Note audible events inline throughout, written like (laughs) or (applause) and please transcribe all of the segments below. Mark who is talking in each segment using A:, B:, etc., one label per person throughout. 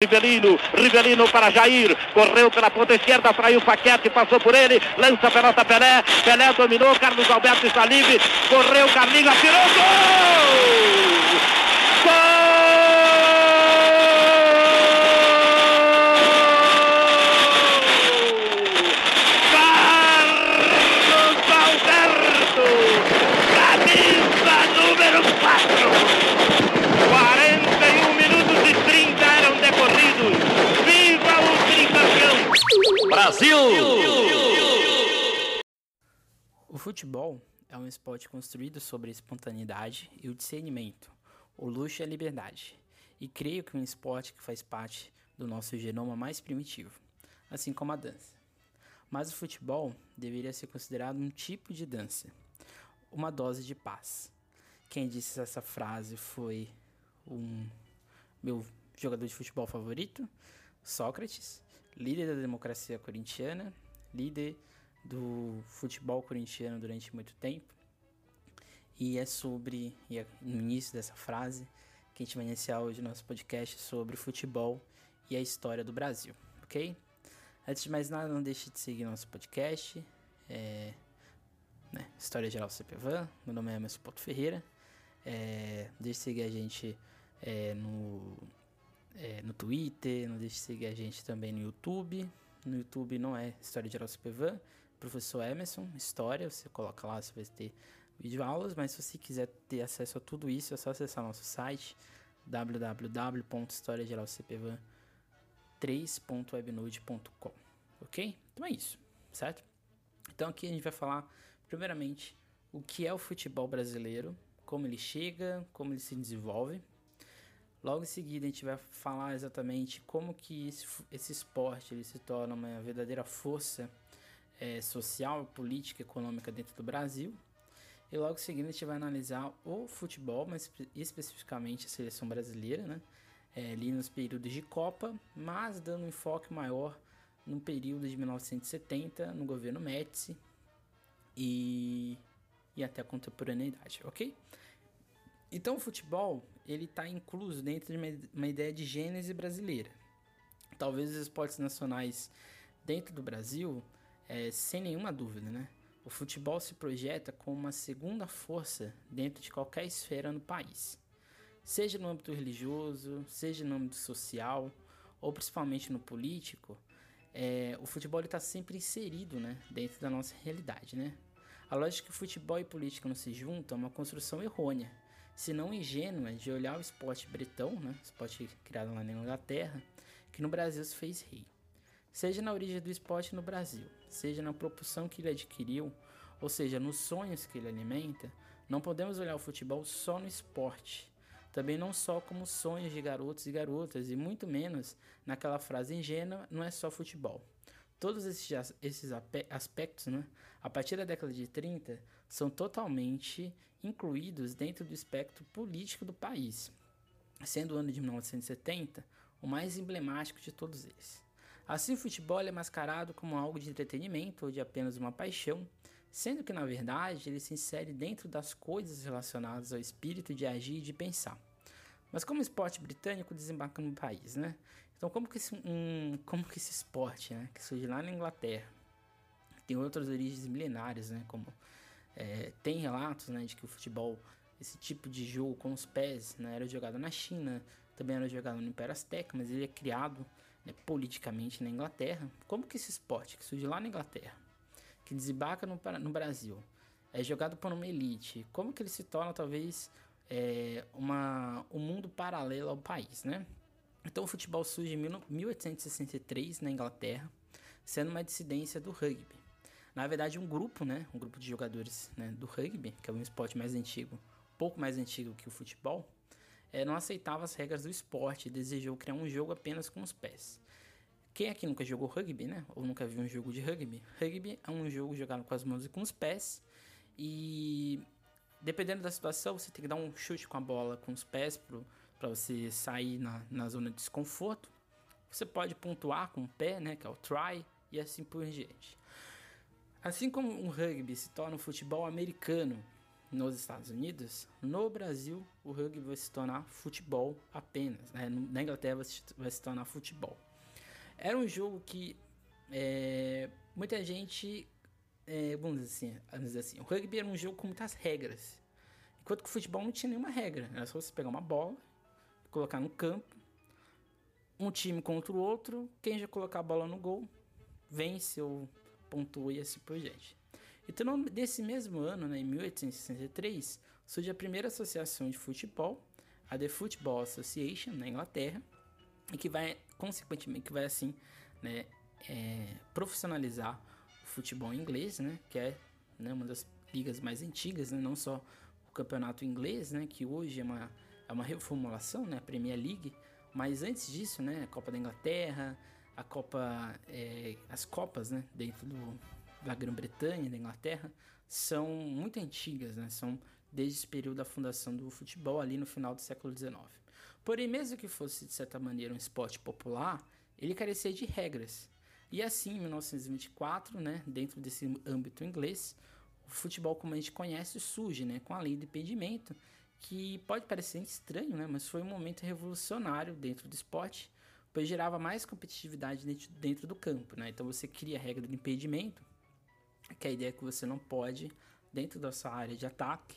A: Rivelino, Rivelino para Jair, correu pela ponta esquerda, traiu Paquete, passou por ele, lança a pelota Pelé, Pelé dominou, Carlos Alberto está livre, correu, Carlinhos, atirou, gol! Gol! Carlos Alberto, camisa número 4. 41 minutos e 30 eram decorridos. Viva o tricampeão!
B: Brasil!
C: O futebol é um esporte construído sobre a espontaneidade e o discernimento, o luxo e a liberdade. E creio que um esporte que faz parte do nosso genoma mais primitivo, assim como a dança. Mas o futebol deveria ser considerado um tipo de dança, uma dose de paz. Quem disse essa frase foi um meu jogador de futebol favorito, Sócrates, líder da democracia corintiana, líder do futebol corintiano durante muito tempo. E é sobre, e é no início dessa frase, que a gente vai iniciar hoje nosso podcast sobre futebol e a história do Brasil, ok? Antes de mais nada, não deixe de seguir nosso podcast, é, né, História Geral CPVAN, meu nome é Emerson Porto Ferreira, é, deixe de seguir a gente é, no, é, no Twitter, não deixe de seguir a gente também no YouTube, no YouTube não é História Geral CPVAN, Professor Emerson, História, você coloca lá, você vai ter vídeo aulas, mas se você quiser ter acesso a tudo isso, é só acessar nosso site www.historiageralcpvan3.webnode.com, ok? Então é isso, certo? Então aqui a gente vai falar, primeiramente, o que é o futebol brasileiro, como ele chega, como ele se desenvolve. Logo em seguida a gente vai falar exatamente como que esse, esse esporte ele se torna uma verdadeira força é, social, política, econômica dentro do Brasil. E logo em seguida a gente vai analisar o futebol, mas especificamente a seleção brasileira, né? É, ali nos períodos de Copa, mas dando um enfoque maior no período de 1970, no governo Médici e, e até a contemporaneidade, ok? Então o futebol ele está incluso dentro de uma ideia de gênese brasileira. Talvez os esportes nacionais dentro do Brasil, é, sem nenhuma dúvida, né? O futebol se projeta como uma segunda força dentro de qualquer esfera no país, seja no âmbito religioso, seja no âmbito social ou principalmente no político. É, o futebol está sempre inserido né, dentro da nossa realidade. Né? A lógica que futebol e política não se juntam é uma construção errônea, se não ingênua, de olhar o esporte bretão, né, esporte criado lá na Inglaterra, que no Brasil se fez rei seja na origem do esporte no Brasil, seja na propulsão que ele adquiriu, ou seja, nos sonhos que ele alimenta, não podemos olhar o futebol só no esporte, também não só como sonhos de garotos e garotas, e muito menos naquela frase ingênua, não é só futebol. Todos esses, esses aspectos, né, a partir da década de 30, são totalmente incluídos dentro do espectro político do país, sendo o ano de 1970 o mais emblemático de todos eles. Assim, o futebol é mascarado como algo de entretenimento ou de apenas uma paixão, sendo que na verdade ele se insere dentro das coisas relacionadas ao espírito de agir e de pensar. Mas como esporte britânico desembarca no país, né? Então como que esse, um, como que esse esporte, né, que surge lá na Inglaterra, tem outras origens milenárias, né? Como é, tem relatos, né, de que o futebol, esse tipo de jogo com os pés, né, era jogado na China, também era jogado no Império Azteca, mas ele é criado né, politicamente na Inglaterra. Como que esse esporte que surge lá na Inglaterra, que desembarca no, no Brasil, é jogado por uma elite, como que ele se torna talvez é, uma, um mundo paralelo ao país, né? Então o futebol surge em 1863 na Inglaterra, sendo uma dissidência do rugby. Na verdade, um grupo, né, um grupo de jogadores né, do rugby, que é um esporte mais antigo, pouco mais antigo que o futebol, é, não aceitava as regras do esporte e desejou criar um jogo apenas com os pés. Quem aqui nunca jogou rugby, né? Ou nunca viu um jogo de rugby? Rugby é um jogo jogado com as mãos e com os pés. E dependendo da situação, você tem que dar um chute com a bola com os pés para você sair na, na zona de desconforto. Você pode pontuar com o pé, né? Que é o try, e assim por diante. Assim como o rugby se torna um futebol americano, nos Estados Unidos, no Brasil o rugby vai se tornar futebol apenas. Né? Na Inglaterra vai se, vai se tornar futebol. Era um jogo que é, muita gente. É, vamos, dizer assim, vamos dizer assim, o rugby era um jogo com muitas regras. Enquanto que o futebol não tinha nenhuma regra. Era só você pegar uma bola, colocar no campo, um time contra o outro, quem já colocar a bola no gol, vence ou pontua e assim por diante. Então, desse mesmo ano, né, em 1863, surge a primeira associação de futebol, a The Football Association, na Inglaterra, e que vai, consequentemente, que vai assim, né, é, profissionalizar o futebol inglês, né, que é né, uma das ligas mais antigas, né, não só o campeonato inglês, né, que hoje é uma, é uma reformulação, né, a Premier League, mas antes disso, né, a Copa da Inglaterra, a Copa, é, as Copas, né, dentro do, da Grã-Bretanha, da Inglaterra, são muito antigas, né? São desde esse período da fundação do futebol ali no final do século XIX. Porém, mesmo que fosse de certa maneira um esporte popular, ele carecia de regras. E assim, em 1924, né, dentro desse âmbito inglês, o futebol como a gente conhece surge, né, com a lei do impedimento, que pode parecer estranho, né, mas foi um momento revolucionário dentro do esporte, pois gerava mais competitividade dentro, do campo, né? Então você cria a regra do impedimento, que a ideia é que você não pode, dentro da sua área de ataque,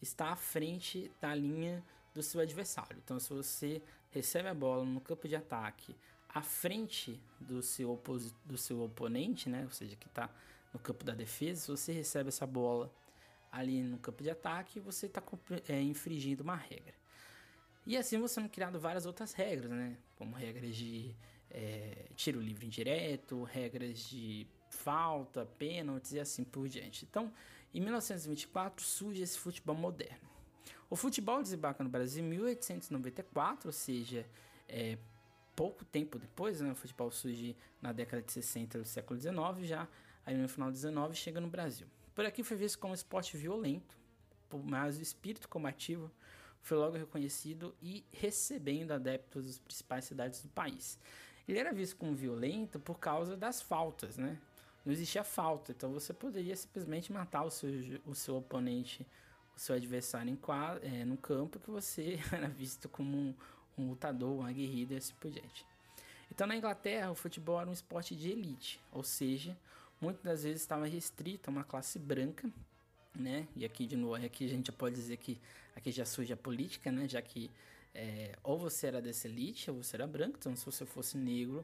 C: estar à frente da linha do seu adversário. Então, se você recebe a bola no campo de ataque, à frente do seu, do seu oponente, né? ou seja, que está no campo da defesa, se você recebe essa bola ali no campo de ataque, você está é, infringindo uma regra. E assim você não criado várias outras regras, né? Como regras de é, tiro livre indireto, regras de falta, pênaltis e assim por diante. Então, em 1924 surge esse futebol moderno. O futebol desembarca no Brasil em 1894, ou seja, é, pouco tempo depois, né? O futebol surge na década de 60 do século XIX, já aí no final do 19 chega no Brasil. Por aqui foi visto como esporte violento, mas o espírito combativo foi logo reconhecido e recebendo adeptos das principais cidades do país. Ele era visto como violento por causa das faltas, né? Não existia falta. Então você poderia simplesmente matar o seu, o seu oponente, o seu adversário em é, no campo, que você (laughs) era visto como um, um lutador, um aguerrido e assim por diante. Então na Inglaterra o futebol era um esporte de elite, ou seja, muitas das vezes estava restrito a uma classe branca, né? E aqui de novo, aqui a gente já pode dizer que aqui já surge a política, né? Já que é, ou você era dessa elite ou você era branco, então se você fosse negro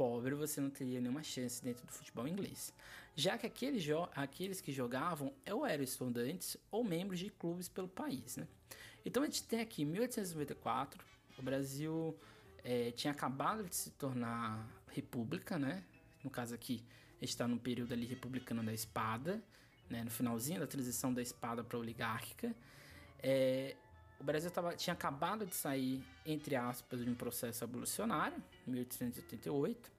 C: pobre, você não teria nenhuma chance dentro do futebol inglês. Já que aqueles, aqueles que jogavam ou eram estudantes ou membros de clubes pelo país. Né? Então a gente tem aqui 1894, o Brasil é, tinha acabado de se tornar república, né? No caso aqui, está no período ali republicano da espada, né? no finalzinho da transição da espada para oligárquica. É, o Brasil tava, tinha acabado de sair, entre aspas, de um processo abolicionário, 1888.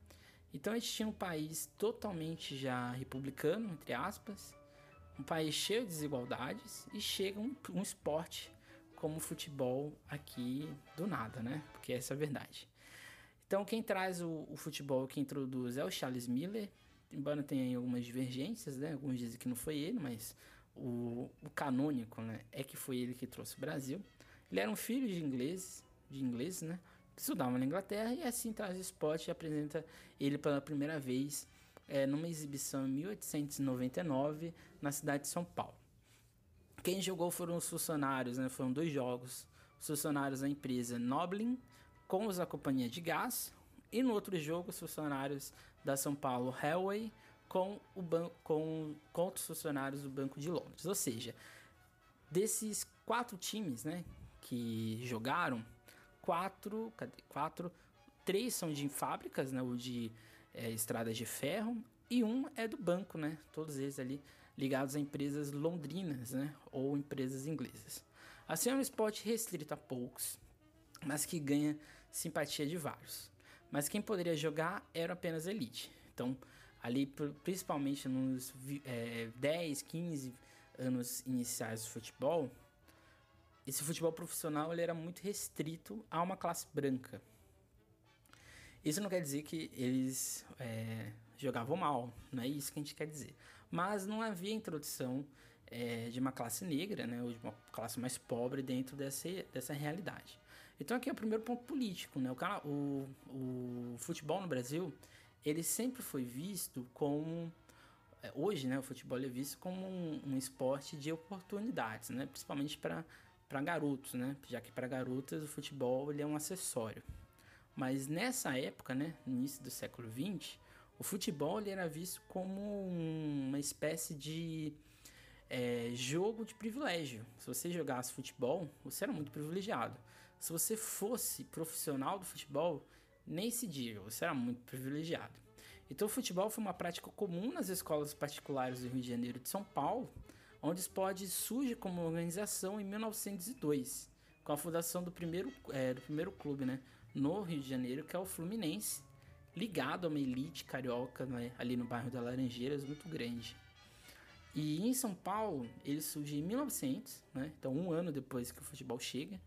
C: Então a gente tinha um país totalmente já republicano, entre aspas, um país cheio de desigualdades e chega um, um esporte como o futebol aqui do nada, né? Porque essa é a verdade. Então quem traz o, o futebol, que introduz é o Charles Miller, embora tenha algumas divergências, né? Alguns dizem que não foi ele, mas o, o canônico, né, é que foi ele que trouxe o Brasil. Ele era um filho de ingleses, de ingleses, né, estudavam na Inglaterra e assim traz o esporte e apresenta ele pela primeira vez é, numa exibição em 1899 na cidade de São Paulo. Quem jogou foram os funcionários, né, foram dois jogos, os funcionários da empresa Noblin com os da companhia de gás e no outro jogo os funcionários da São Paulo Railway com, o com, com outros funcionários do Banco de Londres. Ou seja, desses quatro times né, que jogaram, quatro, quatro, três são de fábricas, né, ou de é, estradas de ferro, e um é do banco, né, todos eles ali ligados a empresas londrinas né, ou empresas inglesas. Assim é um esporte restrito a poucos, mas que ganha simpatia de vários. Mas quem poderia jogar era apenas elite. Então, ali principalmente nos é, 10, 15 anos iniciais do futebol, esse futebol profissional ele era muito restrito a uma classe branca. Isso não quer dizer que eles é, jogavam mal, não é isso que a gente quer dizer. Mas não havia introdução é, de uma classe negra, né, ou de uma classe mais pobre dentro dessa, dessa realidade. Então aqui é o primeiro ponto político, né? O, o, o futebol no Brasil, ele sempre foi visto como é, hoje, né, o futebol é visto como um, um esporte de oportunidades, né, principalmente para para garotos, né, já que para garotas o futebol ele é um acessório. Mas nessa época, né, no início do século XX, o futebol ele era visto como uma espécie de é, jogo de privilégio. Se você jogasse futebol, você era muito privilegiado. Se você fosse profissional do futebol, nem se diga, você era muito privilegiado. Então, o futebol foi uma prática comum nas escolas particulares do Rio de Janeiro e de São Paulo, onde esporte surge como organização em 1902, com a fundação do primeiro, é, do primeiro clube né, no Rio de Janeiro, que é o Fluminense, ligado a uma elite carioca né, ali no bairro da Laranjeiras, muito grande. E em São Paulo, ele surge em 1900, né? então um ano depois que o futebol chega,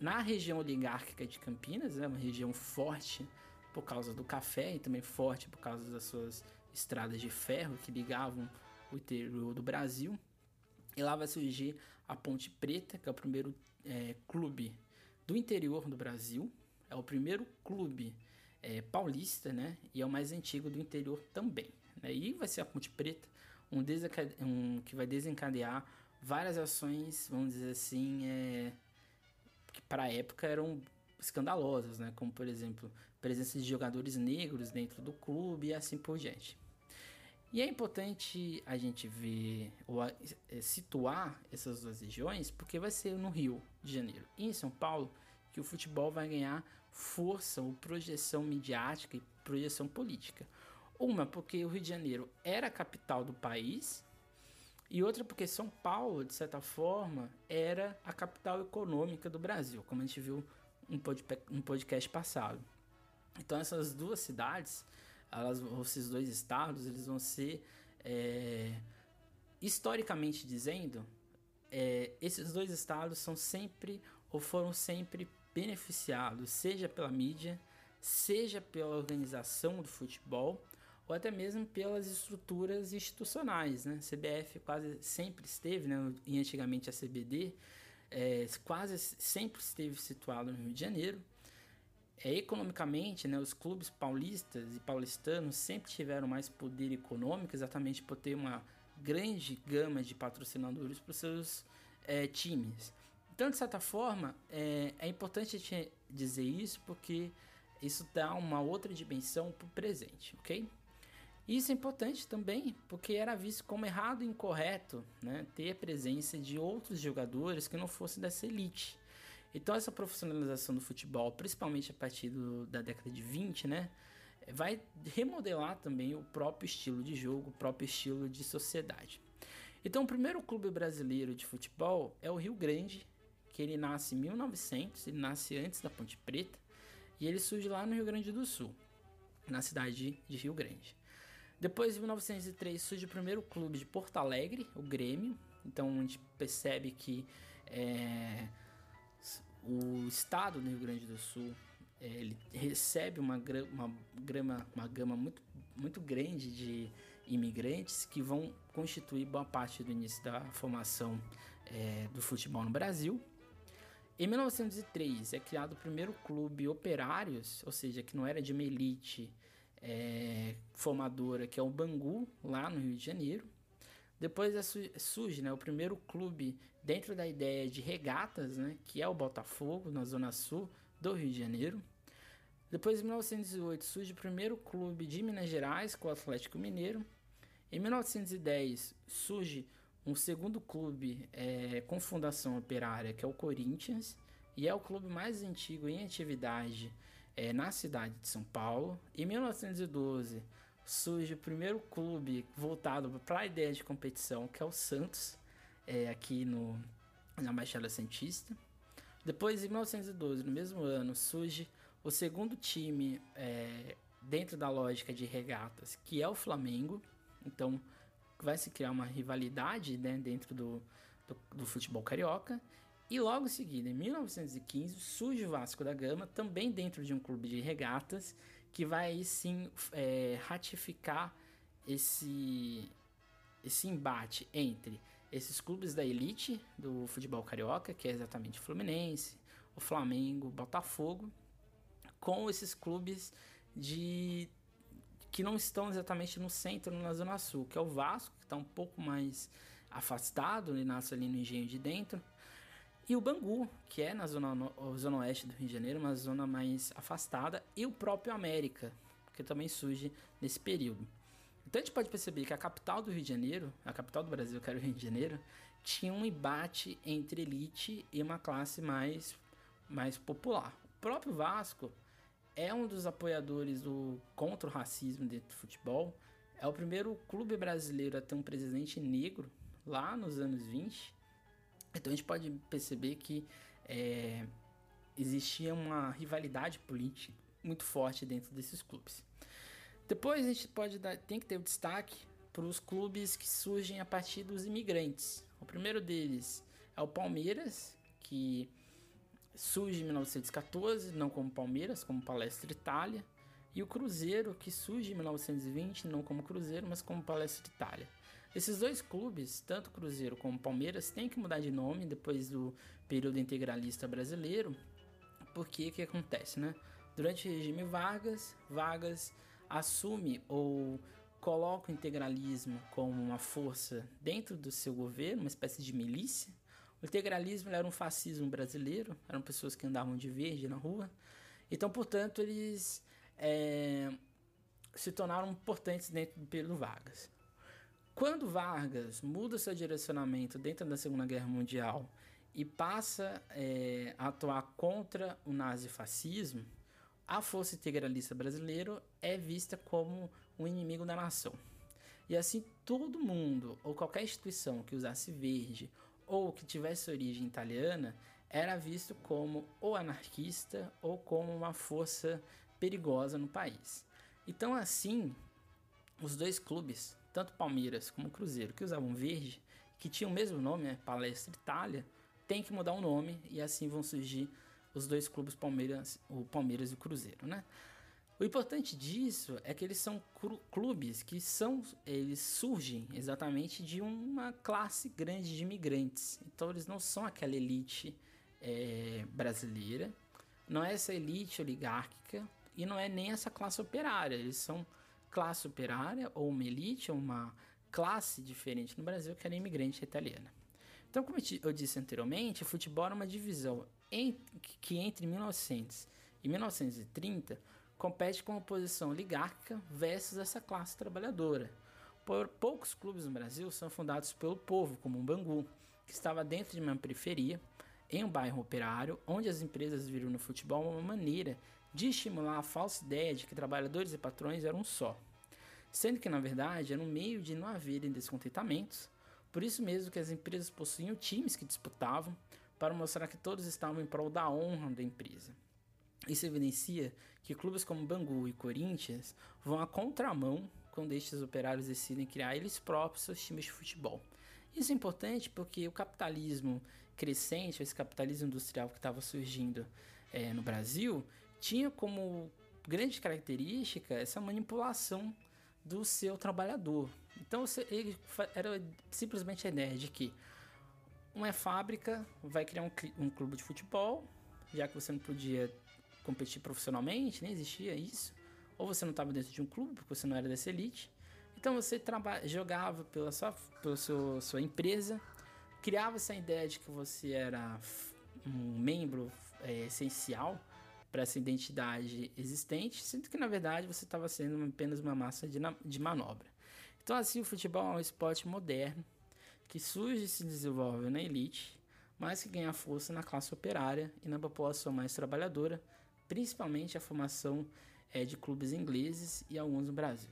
C: na região oligárquica de Campinas, né? uma região forte por causa do café e também forte por causa das suas estradas de ferro que ligavam o interior do Brasil. E lá vai surgir a Ponte Preta, que é o primeiro é, clube do interior do Brasil, é o primeiro clube é, paulista, né? E é o mais antigo do interior também. Né? E vai ser a Ponte Preta, um, um que vai desencadear várias ações, vamos dizer assim, é, que para a época eram escandalosas, né? Como por exemplo, presença de jogadores negros dentro do clube e assim por diante. E é importante a gente ver ou é, situar essas duas regiões, porque vai ser no Rio de Janeiro e em São Paulo que o futebol vai ganhar força ou projeção midiática e projeção política. Uma, porque o Rio de Janeiro era a capital do país, e outra, porque São Paulo, de certa forma, era a capital econômica do Brasil, como a gente viu no podcast passado. Então, essas duas cidades, elas, esses dois estados, eles vão ser, é, historicamente dizendo, é, esses dois estados são sempre ou foram sempre beneficiados, seja pela mídia, seja pela organização do futebol ou até mesmo pelas estruturas institucionais, né? CBF quase sempre esteve, né? E antigamente a CBD é, quase sempre esteve situado no Rio de Janeiro. É, economicamente, né, os clubes paulistas e paulistanos sempre tiveram mais poder econômico, exatamente por ter uma grande gama de patrocinadores para os seus é, times. Então, de certa forma, é, é importante dizer isso porque isso dá uma outra dimensão para o presente, ok? Isso é importante também porque era visto como errado e incorreto né, ter a presença de outros jogadores que não fossem dessa elite. Então essa profissionalização do futebol, principalmente a partir do, da década de 20, né, vai remodelar também o próprio estilo de jogo, o próprio estilo de sociedade. Então o primeiro clube brasileiro de futebol é o Rio Grande, que ele nasce em 1900, ele nasce antes da Ponte Preta, e ele surge lá no Rio Grande do Sul, na cidade de Rio Grande. Depois, em 1903, surge o primeiro clube de Porto Alegre, o Grêmio. Então, a gente percebe que é, o estado do Rio Grande do Sul é, ele recebe uma, uma, grama, uma gama muito, muito grande de imigrantes que vão constituir boa parte do início da formação é, do futebol no Brasil. Em 1903 é criado o primeiro clube operários, ou seja, que não era de uma elite é, formadora, que é o Bangu, lá no Rio de Janeiro. Depois é, surge né, o primeiro clube dentro da ideia de regatas, né, que é o Botafogo, na zona sul do Rio de Janeiro. Depois, em 1908, surge o primeiro clube de Minas Gerais, com o Atlético Mineiro. Em 1910, surge um segundo clube é, com fundação operária, que é o Corinthians, e é o clube mais antigo em atividade é, na cidade de São Paulo. Em 1912 surge o primeiro clube voltado para a ideia de competição, que é o Santos, é, aqui no, na Baixada Santista. Depois, em 1912, no mesmo ano, surge o segundo time é, dentro da lógica de regatas, que é o Flamengo. Então, vai se criar uma rivalidade né, dentro do, do, do futebol carioca. E logo em seguida, em 1915, surge o Vasco da Gama, também dentro de um clube de regatas, que vai sim é, ratificar esse, esse embate entre esses clubes da elite do futebol carioca, que é exatamente o Fluminense, o Flamengo, o Botafogo, com esses clubes de que não estão exatamente no centro, na Zona Sul, que é o Vasco, que está um pouco mais afastado, ele nasce ali no engenho de dentro, e o Bangu, que é na zona, no, zona oeste do Rio de Janeiro, uma zona mais afastada, e o próprio América, que também surge nesse período. A gente pode perceber que a capital do Rio de Janeiro, a capital do Brasil, que era o Rio de Janeiro, tinha um embate entre elite e uma classe mais, mais popular. O próprio Vasco é um dos apoiadores do contra o racismo dentro do futebol. É o primeiro clube brasileiro a ter um presidente negro lá nos anos 20. Então a gente pode perceber que é, existia uma rivalidade política muito forte dentro desses clubes. Depois a gente pode dar, tem que ter o destaque para os clubes que surgem a partir dos imigrantes. O primeiro deles é o Palmeiras, que surge em 1914, não como Palmeiras, como Palestra Itália, e o Cruzeiro, que surge em 1920, não como Cruzeiro, mas como Palestra Itália. Esses dois clubes, tanto Cruzeiro como Palmeiras, têm que mudar de nome depois do período integralista brasileiro, porque que acontece, né? Durante o regime Vargas, Vargas assume ou coloca o integralismo como uma força dentro do seu governo, uma espécie de milícia, o integralismo era um fascismo brasileiro, eram pessoas que andavam de verde na rua. Então, portanto, eles é, se tornaram importantes dentro do período Vargas. Quando Vargas muda seu direcionamento dentro da Segunda Guerra Mundial e passa é, a atuar contra o nazifascismo, a força integralista brasileira é vista como um inimigo da nação. E assim, todo mundo ou qualquer instituição que usasse verde ou que tivesse origem italiana era visto como ou anarquista ou como uma força perigosa no país. Então, assim, os dois clubes, tanto Palmeiras como Cruzeiro, que usavam verde, que tinham o mesmo nome, né, Palestra Itália, tem que mudar o nome e assim vão surgir os dois clubes Palmeiras, o Palmeiras e o Cruzeiro, né? O importante disso é que eles são clubes que são, eles surgem exatamente de uma classe grande de imigrantes. Então eles não são aquela elite é, brasileira, não é essa elite oligárquica e não é nem essa classe operária. Eles são classe operária ou uma elite ou uma classe diferente no Brasil que era imigrante italiana. Então, como eu disse anteriormente, o futebol era uma divisão que entre 1900 e 1930 compete com a posição oligárquica versus essa classe trabalhadora. Por, poucos clubes no Brasil são fundados pelo povo, como o Bangu, que estava dentro de uma periferia, em um bairro operário, onde as empresas viram no futebol uma maneira de estimular a falsa ideia de que trabalhadores e patrões eram um só. Sendo que, na verdade, era um meio de não haverem descontentamentos, por isso mesmo que as empresas possuíam times que disputavam para mostrar que todos estavam em prol da honra da empresa. Isso evidencia que clubes como Bangu e Corinthians vão à contramão quando estes operários decidem criar eles próprios seus times de futebol. Isso é importante porque o capitalismo crescente, esse capitalismo industrial que estava surgindo é, no Brasil, tinha como grande característica essa manipulação do seu trabalhador. Então ele era simplesmente a ideia de que uma fábrica vai criar um, um clube de futebol, já que você não podia competir profissionalmente, nem existia isso. Ou você não estava dentro de um clube, porque você não era dessa elite. Então você jogava pela sua, pela sua, sua empresa, criava essa ideia de que você era um membro é, essencial para essa identidade existente, sendo que na verdade você estava sendo apenas uma massa de, de manobra. Então assim o futebol é um esporte moderno que surge e se desenvolve na elite, mas que ganha força na classe operária e na população mais trabalhadora, principalmente a formação é, de clubes ingleses e alguns no Brasil.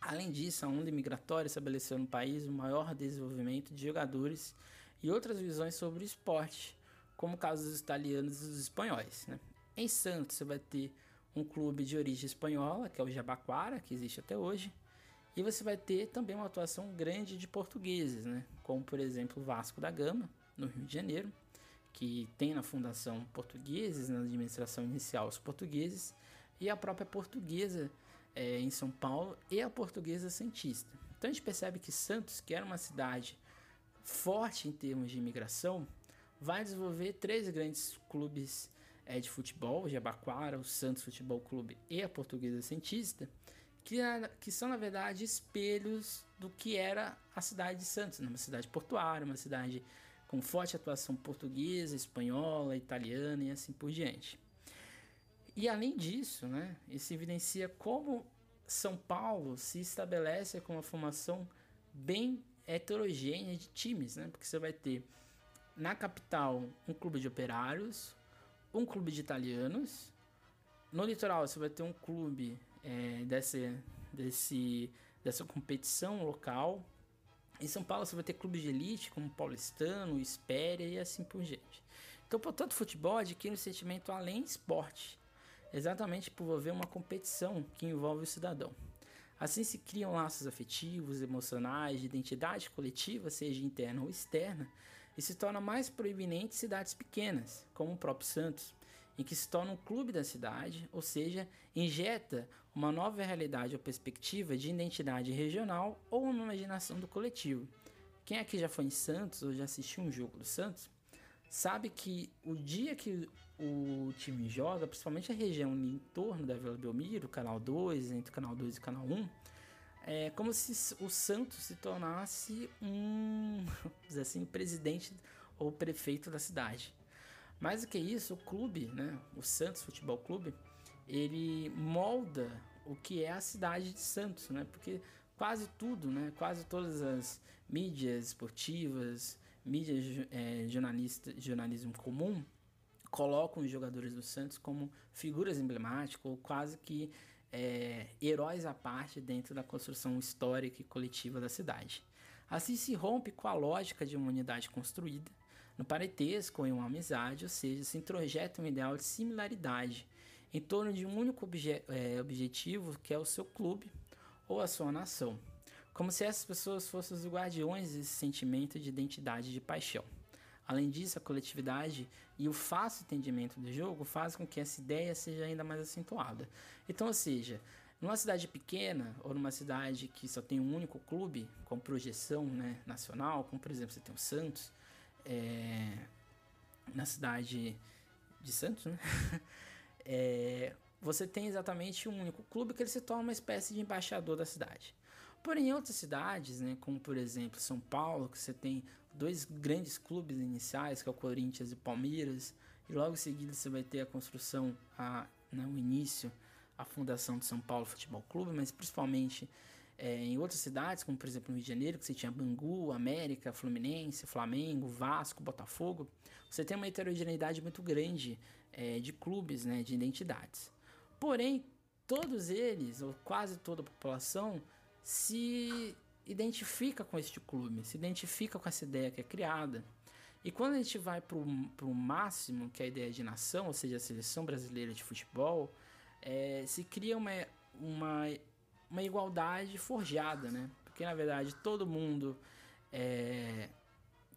C: Além disso, a onda imigratória estabeleceu no país o maior desenvolvimento de jogadores e outras visões sobre o esporte, como o caso dos italianos e dos espanhóis. Né? Em Santos, você vai ter um clube de origem espanhola, que é o Jabaquara, que existe até hoje, e você vai ter também uma atuação grande de portugueses, né? como por exemplo Vasco da Gama, no Rio de Janeiro, que tem na fundação portugueses, na administração inicial os portugueses, e a própria portuguesa é, em São Paulo e a portuguesa cientista. Então a gente percebe que Santos, que era uma cidade forte em termos de imigração, vai desenvolver três grandes clubes é, de futebol, o Jabaquara, o Santos Futebol Clube e a Portuguesa Cientista, que, que são na verdade espelhos do que era a cidade de Santos, né? uma cidade portuária, uma cidade com forte atuação portuguesa, espanhola, italiana e assim por diante. E além disso, né, isso evidencia como São Paulo se estabelece com uma formação bem heterogênea de times, né? Porque você vai ter na capital um clube de operários, um clube de italianos, no litoral você vai ter um clube é, desse, desse, dessa competição local. Em São Paulo você vai ter clubes de elite como Paulistano, Espéria e assim por diante. Então, portanto, o futebol adquire um sentimento além esporte, exatamente por envolver uma competição que envolve o cidadão. Assim se criam laços afetivos, emocionais, de identidade coletiva, seja interna ou externa, e se torna mais proeminente em cidades pequenas, como o próprio Santos, que se torna um clube da cidade, ou seja, injeta uma nova realidade ou perspectiva de identidade regional ou uma imaginação do coletivo. Quem aqui já foi em Santos ou já assistiu um jogo do Santos, sabe que o dia que o time joga, principalmente a região em torno da Vila Belmiro, canal 2, entre o canal 2 e o canal 1, é como se o Santos se tornasse um, (laughs) assim, presidente ou prefeito da cidade. Mais do que isso, o clube, né, o Santos Futebol Clube, ele molda o que é a cidade de Santos, né? Porque quase tudo, né, quase todas as mídias esportivas, mídias é, jornalista, jornalismo comum, colocam os jogadores do Santos como figuras emblemáticas ou quase que é, heróis à parte dentro da construção histórica e coletiva da cidade. Assim se rompe com a lógica de uma unidade construída no parentesco em uma amizade, ou seja, se introjeta um ideal de similaridade em torno de um único obje é, objetivo que é o seu clube ou a sua nação, como se essas pessoas fossem os guardiões desse sentimento de identidade e de paixão. Além disso, a coletividade e o fácil entendimento do jogo fazem com que essa ideia seja ainda mais acentuada. Então, ou seja, numa cidade pequena ou numa cidade que só tem um único clube com projeção né, nacional, como por exemplo você tem o Santos, é, na cidade de Santos, né? (laughs) é, você tem exatamente um único clube que ele se torna uma espécie de embaixador da cidade. Porém, em outras cidades, né, como por exemplo São Paulo, que você tem dois grandes clubes iniciais, que é o Corinthians e o Palmeiras, e logo em seguida você vai ter a construção, a, né, o início, a fundação de São Paulo Futebol Clube, mas principalmente é, em outras cidades, como por exemplo no Rio de Janeiro, que você tinha Bangu, América, Fluminense, Flamengo, Vasco, Botafogo, você tem uma heterogeneidade muito grande é, de clubes, né, de identidades. Porém, todos eles, ou quase toda a população, se identifica com este clube, se identifica com essa ideia que é criada. E quando a gente vai para o máximo, que é a ideia de nação, ou seja, a seleção brasileira de futebol, é, se cria uma, uma, uma igualdade forjada, né? Porque na verdade todo mundo é,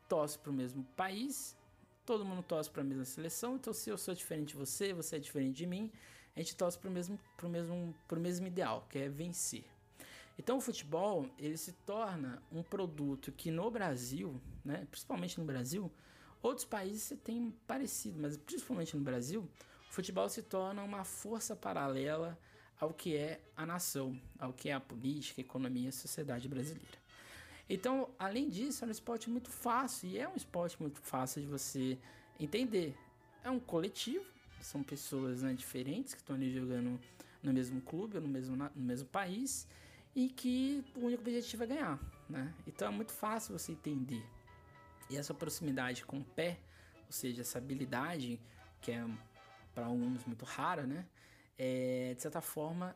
C: torce para o mesmo país, todo mundo torce para a mesma seleção, então se eu sou diferente de você, você é diferente de mim, a gente torce para o mesmo, mesmo, mesmo ideal, que é vencer. Então o futebol ele se torna um produto que no Brasil, né, principalmente no Brasil, outros países você tem parecido, mas principalmente no Brasil, o futebol se torna uma força paralela ao que é a nação, ao que é a política, a economia e a sociedade brasileira. Então, além disso, é um esporte muito fácil e é um esporte muito fácil de você entender. É um coletivo, são pessoas né, diferentes que estão ali jogando no mesmo clube ou no mesmo, no mesmo país e que o único objetivo é ganhar, né? Então é muito fácil você entender. E essa proximidade com o pé, ou seja, essa habilidade que é para alguns muito rara, né? É, de certa forma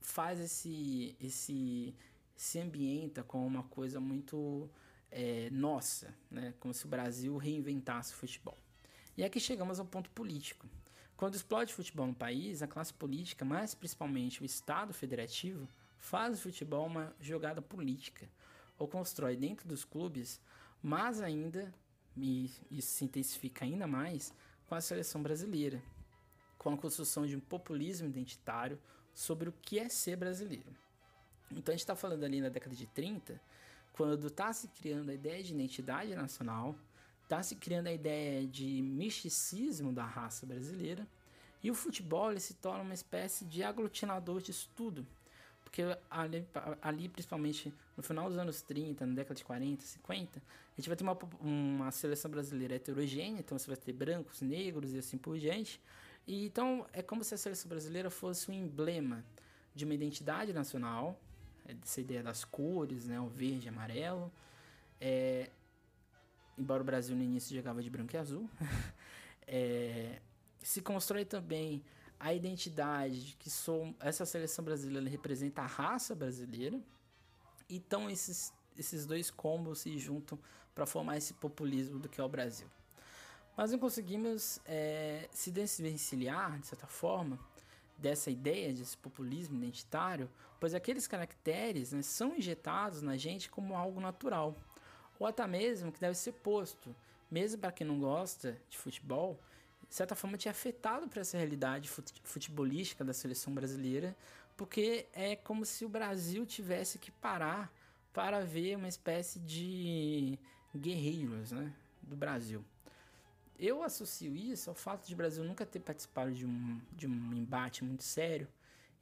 C: faz esse esse se ambienta com uma coisa muito é, nossa, né? Como se o Brasil reinventasse o futebol. E aqui chegamos ao ponto político. Quando explode futebol no país, a classe política, mais principalmente o Estado federativo, faz o futebol uma jogada política ou constrói dentro dos clubes, mas ainda, e isso se intensifica ainda mais com a seleção brasileira, com a construção de um populismo identitário sobre o que é ser brasileiro. Então a gente está falando ali na década de 30, quando está se criando a ideia de identidade nacional, está se criando a ideia de misticismo da raça brasileira, e o futebol se torna uma espécie de aglutinador de estudo. Porque ali, ali, principalmente no final dos anos 30, na década de 40, 50, a gente vai ter uma, uma seleção brasileira heterogênea, então você vai ter brancos, negros e assim por diante. E, então é como se a seleção brasileira fosse um emblema de uma identidade nacional, essa ideia das cores, né, o verde amarelo. É, embora o Brasil no início jogava de branco e azul, (laughs) é, se constrói também a identidade de que sou, essa seleção brasileira representa a raça brasileira. Então esses, esses dois combos se juntam para formar esse populismo do que é o Brasil. Mas não conseguimos é, se desvencilhar, de certa forma, dessa ideia desse populismo identitário, pois aqueles caracteres né, são injetados na gente como algo natural, ou até mesmo que deve ser posto, mesmo para quem não gosta de futebol, de certa forma tinha afetado para essa realidade futebolística da seleção brasileira, porque é como se o Brasil tivesse que parar para ver uma espécie de guerreiros né, do Brasil eu associo isso ao fato de o Brasil nunca ter participado de um, de um embate muito sério.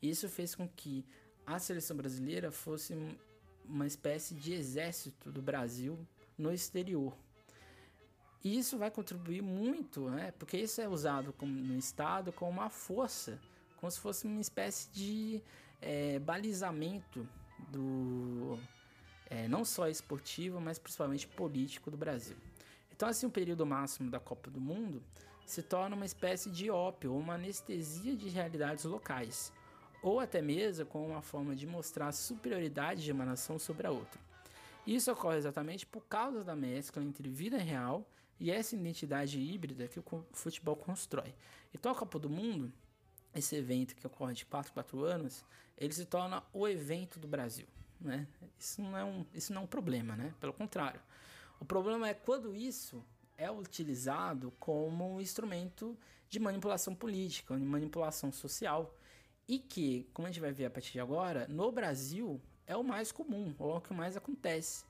C: Isso fez com que a seleção brasileira fosse uma espécie de exército do Brasil no exterior. E isso vai contribuir muito, né? porque isso é usado como, no Estado como uma força, como se fosse uma espécie de é, balizamento do é, não só esportivo, mas principalmente político do Brasil. Então, assim, o período máximo da Copa do Mundo se torna uma espécie de ópio, uma anestesia de realidades locais, ou até mesmo com uma forma de mostrar a superioridade de uma nação sobre a outra. Isso ocorre exatamente por causa da mescla entre vida real e essa identidade híbrida que o futebol constrói. Então, a Copa do Mundo, esse evento que ocorre de 4 4 anos, ele se torna o evento do Brasil. Né? Isso, não é um, isso não é um problema, né? pelo contrário. O problema é quando isso é utilizado como um instrumento de manipulação política, de manipulação social, e que, como a gente vai ver a partir de agora, no Brasil é o mais comum, ou é o que mais acontece.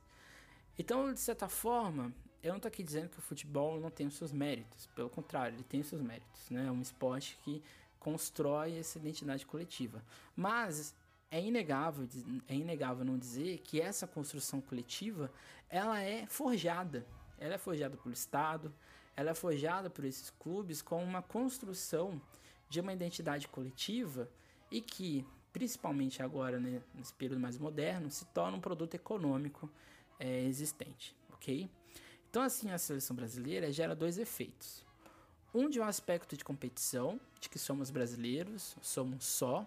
C: Então, de certa forma, eu não estou aqui dizendo que o futebol não tem os seus méritos, pelo contrário, ele tem os seus méritos, né? É um esporte que constrói essa identidade coletiva. Mas é inegável, é inegável não dizer que essa construção coletiva ela é forjada. Ela é forjada pelo Estado, ela é forjada por esses clubes com uma construção de uma identidade coletiva e que, principalmente agora, né, nesse período mais moderno, se torna um produto econômico é, existente, ok? Então, assim, a seleção brasileira gera dois efeitos. Um de um aspecto de competição, de que somos brasileiros, somos só,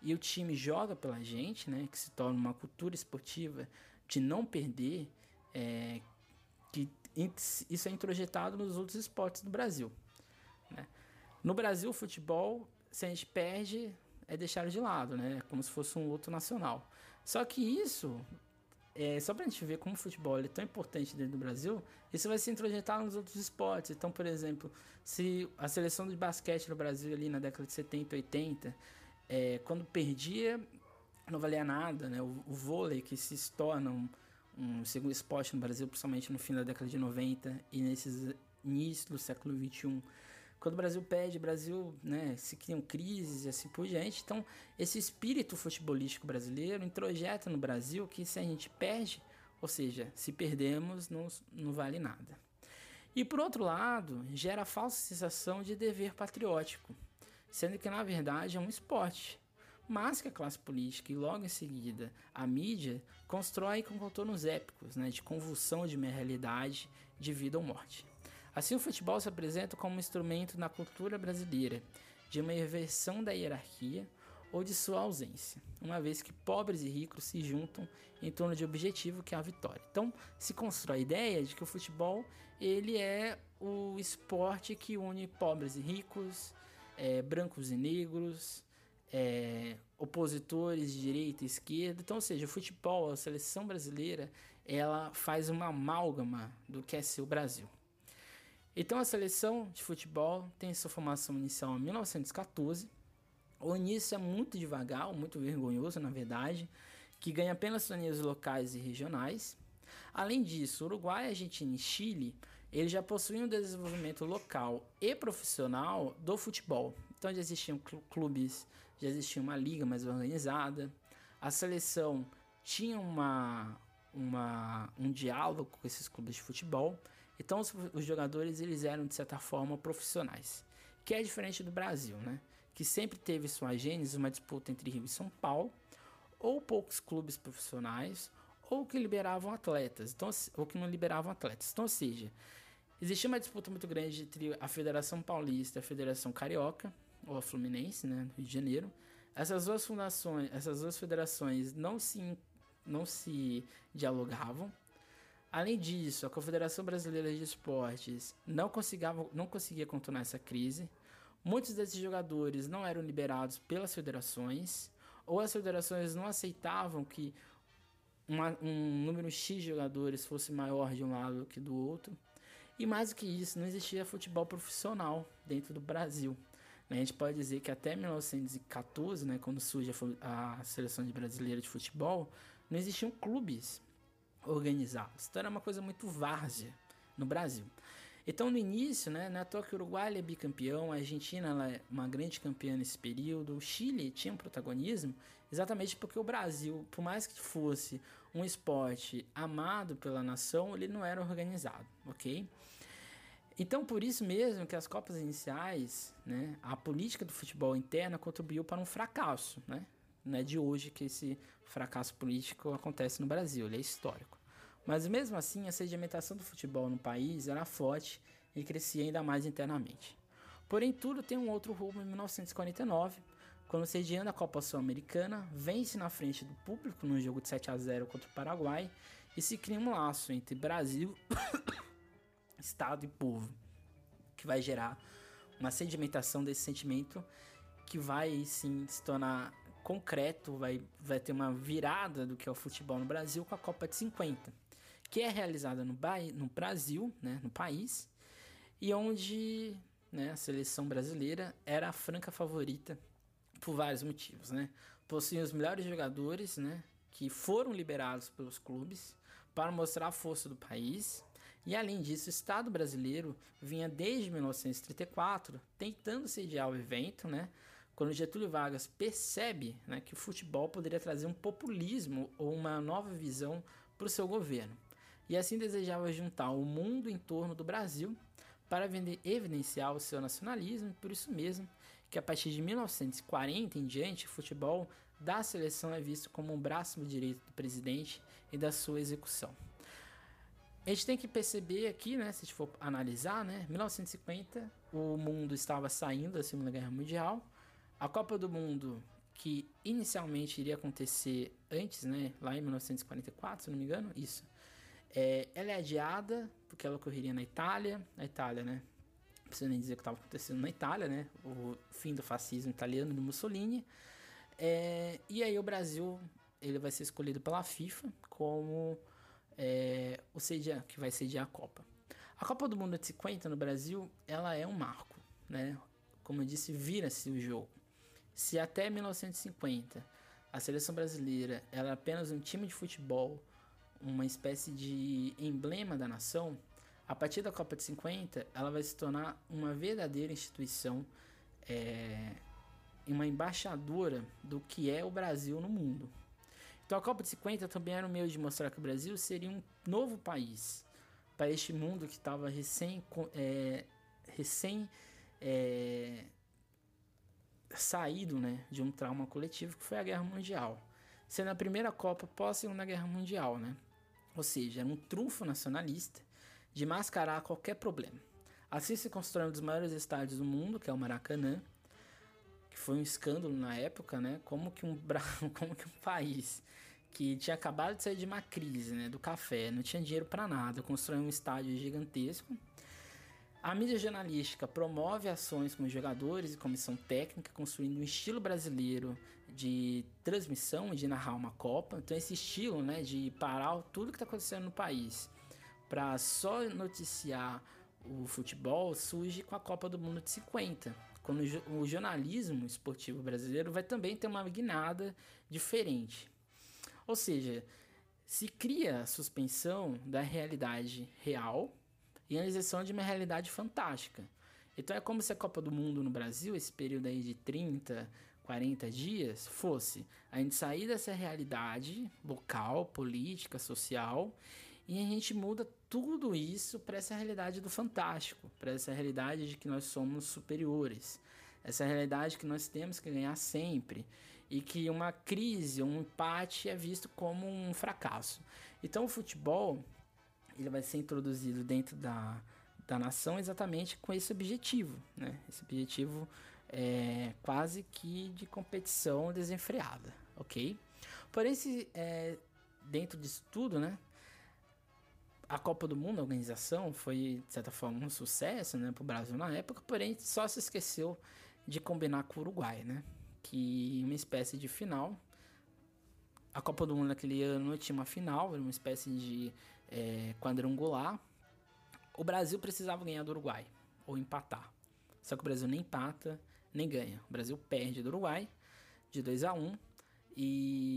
C: e o time joga pela gente, né, que se torna uma cultura esportiva de não perder, é, que isso é introjetado nos outros esportes do Brasil. Né? No Brasil, o futebol, se a gente perde, é deixado de lado, né? É como se fosse um outro nacional. Só que isso, é, só para a gente ver como o futebol é tão importante dentro do Brasil, isso vai se introjetar nos outros esportes. Então, por exemplo, se a seleção de basquete no Brasil ali na década de 70, 80 é, quando perdia, não valia nada, né? O, o vôlei que se torna um, um, segundo esporte no Brasil, principalmente no fim da década de 90 e nesses inícios do século 21. Quando o Brasil perde, o Brasil, né, se criam crises e assim por diante. Então, esse espírito futebolístico brasileiro introjeta no Brasil que se a gente perde, ou seja, se perdemos, não, não vale nada. E por outro lado, gera a falsa sensação de dever patriótico, sendo que na verdade é um esporte. Mas que a classe política e logo em seguida a mídia constrói com contornos épicos, né, de convulsão de uma realidade de vida ou morte. Assim, o futebol se apresenta como um instrumento na cultura brasileira de uma inversão da hierarquia ou de sua ausência, uma vez que pobres e ricos se juntam em torno de objetivo que é a vitória. Então, se constrói a ideia de que o futebol ele é o esporte que une pobres e ricos, é, brancos e negros, é, opositores de direita e esquerda. Então, ou seja, o futebol, a seleção brasileira, ela faz uma amálgama do que é ser o Brasil. Então, a seleção de futebol tem sua formação inicial em 1914. O início é muito devagar, muito vergonhoso, na verdade, que ganha apenas torneios locais e regionais. Além disso, Uruguai, Argentina e Chile, eles já possuíam um desenvolvimento local e profissional do futebol. Então já existiam clubes, já existia uma liga mais organizada, a seleção tinha uma, uma, um diálogo com esses clubes de futebol. Então os, os jogadores eles eram de certa forma profissionais, que é diferente do Brasil, né? Que sempre teve sua gênese uma disputa entre Rio e São Paulo, ou poucos clubes profissionais, ou que liberavam atletas, então, ou que não liberavam atletas. Então, ou seja, existia uma disputa muito grande entre a Federação Paulista e a Federação Carioca, ou a Fluminense, né, no Rio de Janeiro. Essas duas fundações, essas duas federações não se, não se dialogavam. Além disso, a Confederação Brasileira de Esportes não conseguia, não conseguia contornar essa crise. Muitos desses jogadores não eram liberados pelas federações, ou as federações não aceitavam que uma, um número X de jogadores fosse maior de um lado que do outro. E mais do que isso, não existia futebol profissional dentro do Brasil. A gente pode dizer que até 1914, né, quando surge a, a seleção brasileira de futebol, não existiam clubes organizados. Então era uma coisa muito várzea no Brasil. Então, no início, né, na toa que o Uruguai é bicampeão, a Argentina é uma grande campeã nesse período, o Chile tinha um protagonismo, exatamente porque o Brasil, por mais que fosse um esporte amado pela nação, ele não era organizado, ok? Então, por isso mesmo que as Copas iniciais, né, a política do futebol interna contribuiu para um fracasso, né? Não é de hoje que esse fracasso político acontece no Brasil, ele é histórico. Mas mesmo assim, a sedimentação do futebol no país era forte e crescia ainda mais internamente. Porém, tudo tem um outro rumo em 1949, quando sediando a Copa Sul-Americana, vence na frente do público no jogo de 7 a 0 contra o Paraguai e se cria um laço entre Brasil, (coughs) Estado e povo, que vai gerar uma sedimentação desse sentimento que vai sim se tornar concreto, vai, vai ter uma virada do que é o futebol no Brasil com a Copa de 50 que é realizada no, no Brasil, né, no país, e onde né, a seleção brasileira era a franca favorita por vários motivos, né? Os melhores jogadores, né, que foram liberados pelos clubes para mostrar a força do país. E além disso, o Estado brasileiro vinha desde 1934 tentando sediar o evento, né? Quando Getúlio Vargas percebe né, que o futebol poderia trazer um populismo ou uma nova visão para o seu governo e assim desejava juntar o mundo em torno do Brasil para evidenciar o seu nacionalismo, por isso mesmo que a partir de 1940 em diante, o futebol da seleção é visto como um braço direito do presidente e da sua execução. A gente tem que perceber aqui, né, se a gente for analisar, né, 1950 o mundo estava saindo da Segunda Guerra Mundial, a Copa do Mundo que inicialmente iria acontecer antes, né, lá em 1944, se não me engano, isso, é, ela é adiada porque ela ocorreria na Itália. Na Itália, né? Não precisa nem dizer o que estava acontecendo na Itália, né? O fim do fascismo italiano de Mussolini. É, e aí o Brasil ele vai ser escolhido pela FIFA como é, o sediar, que vai sediar a Copa. A Copa do Mundo de 50 no Brasil, ela é um marco, né? Como eu disse, vira-se o jogo. Se até 1950 a seleção brasileira era apenas um time de futebol uma espécie de emblema da nação, a partir da Copa de 50 ela vai se tornar uma verdadeira instituição, é, uma embaixadora do que é o Brasil no mundo. Então a Copa de 50 também era um meio de mostrar que o Brasil seria um novo país para este mundo que estava recém, é, recém é, saído né, de um trauma coletivo que foi a Guerra Mundial. Sendo a primeira Copa pós Segunda Guerra Mundial, né? Ou seja, era um trunfo nacionalista de mascarar qualquer problema. Assim se constrói um dos maiores estádios do mundo, que é o Maracanã, que foi um escândalo na época, né? Como que um, (laughs) como que um país que tinha acabado de sair de uma crise, né, do café, não tinha dinheiro para nada, constrói um estádio gigantesco. A mídia jornalística promove ações com os jogadores e comissão técnica, construindo um estilo brasileiro de transmissão e de narrar uma Copa. Então esse estilo, né, de parar tudo que está acontecendo no país para só noticiar o futebol surge com a Copa do Mundo de 50, quando o jornalismo esportivo brasileiro vai também ter uma guinada diferente. Ou seja, se cria a suspensão da realidade real e a injeção de uma realidade fantástica. Então é como se a Copa do Mundo no Brasil, esse período aí de 30, 40 dias, fosse a gente sair dessa realidade local, política, social, e a gente muda tudo isso para essa realidade do fantástico, para essa realidade de que nós somos superiores, essa realidade que nós temos que ganhar sempre e que uma crise, um empate é visto como um fracasso. Então o futebol ele vai ser introduzido dentro da, da nação exatamente com esse objetivo, né? Esse objetivo é quase que de competição desenfreada, ok? Porém, se, é, dentro disso tudo, né? A Copa do Mundo, a organização, foi de certa forma um sucesso, né, para o Brasil na época, porém só se esqueceu de combinar com o Uruguai, né? Que uma espécie de final. A Copa do Mundo naquele ano tinha uma final, uma espécie de é, quadrangular. O Brasil precisava ganhar do Uruguai ou empatar. Só que o Brasil nem empata, nem ganha. O Brasil perde do Uruguai de 2 a 1 um, e